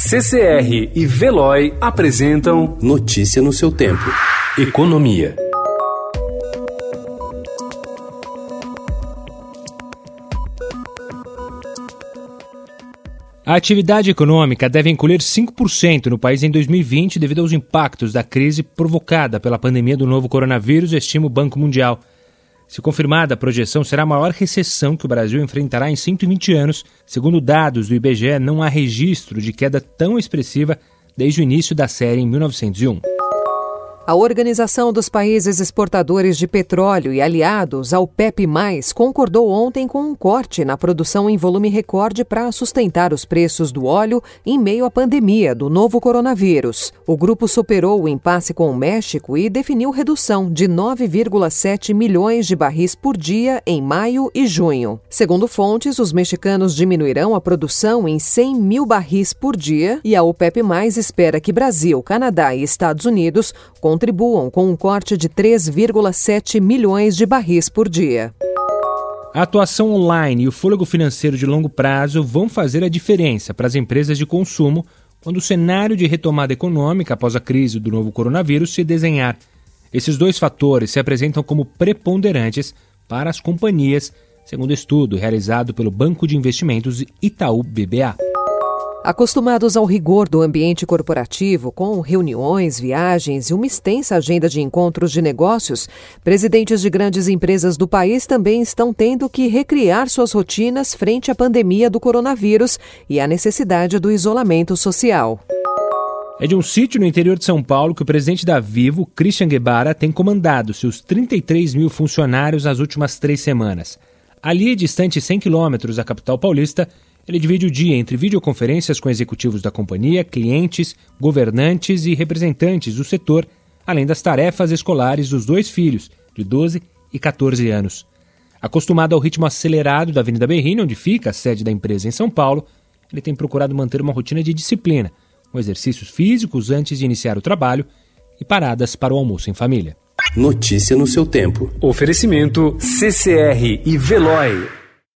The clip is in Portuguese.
CCR e Veloy apresentam Notícia no seu tempo. Economia. A atividade econômica deve encolher 5% no país em 2020 devido aos impactos da crise provocada pela pandemia do novo coronavírus, estima o Banco Mundial. Se confirmada, a projeção será a maior recessão que o Brasil enfrentará em 120 anos. Segundo dados do IBGE, não há registro de queda tão expressiva desde o início da série em 1901. A Organização dos Países Exportadores de Petróleo e aliados ao PEP+, concordou ontem com um corte na produção em volume recorde para sustentar os preços do óleo em meio à pandemia do novo coronavírus. O grupo superou o impasse com o México e definiu redução de 9,7 milhões de barris por dia em maio e junho. Segundo fontes, os mexicanos diminuirão a produção em 100 mil barris por dia e a OPEP+, espera que Brasil, Canadá e Estados Unidos contribuam com um corte de 3,7 milhões de barris por dia. A atuação online e o fôlego financeiro de longo prazo vão fazer a diferença para as empresas de consumo quando o cenário de retomada econômica após a crise do novo coronavírus se desenhar. Esses dois fatores se apresentam como preponderantes para as companhias, segundo estudo realizado pelo Banco de Investimentos Itaú BBA. Acostumados ao rigor do ambiente corporativo, com reuniões, viagens e uma extensa agenda de encontros de negócios, presidentes de grandes empresas do país também estão tendo que recriar suas rotinas frente à pandemia do coronavírus e à necessidade do isolamento social. É de um sítio no interior de São Paulo que o presidente da Vivo, Christian Guevara, tem comandado seus 33 mil funcionários nas últimas três semanas. Ali, distante 100 quilômetros da capital paulista, ele divide o dia entre videoconferências com executivos da companhia, clientes, governantes e representantes do setor, além das tarefas escolares dos dois filhos, de 12 e 14 anos. Acostumado ao ritmo acelerado da Avenida Berrini, onde fica a sede da empresa em São Paulo, ele tem procurado manter uma rotina de disciplina, com exercícios físicos antes de iniciar o trabalho e paradas para o almoço em família. Notícia no seu tempo. Oferecimento CCR e Veloy.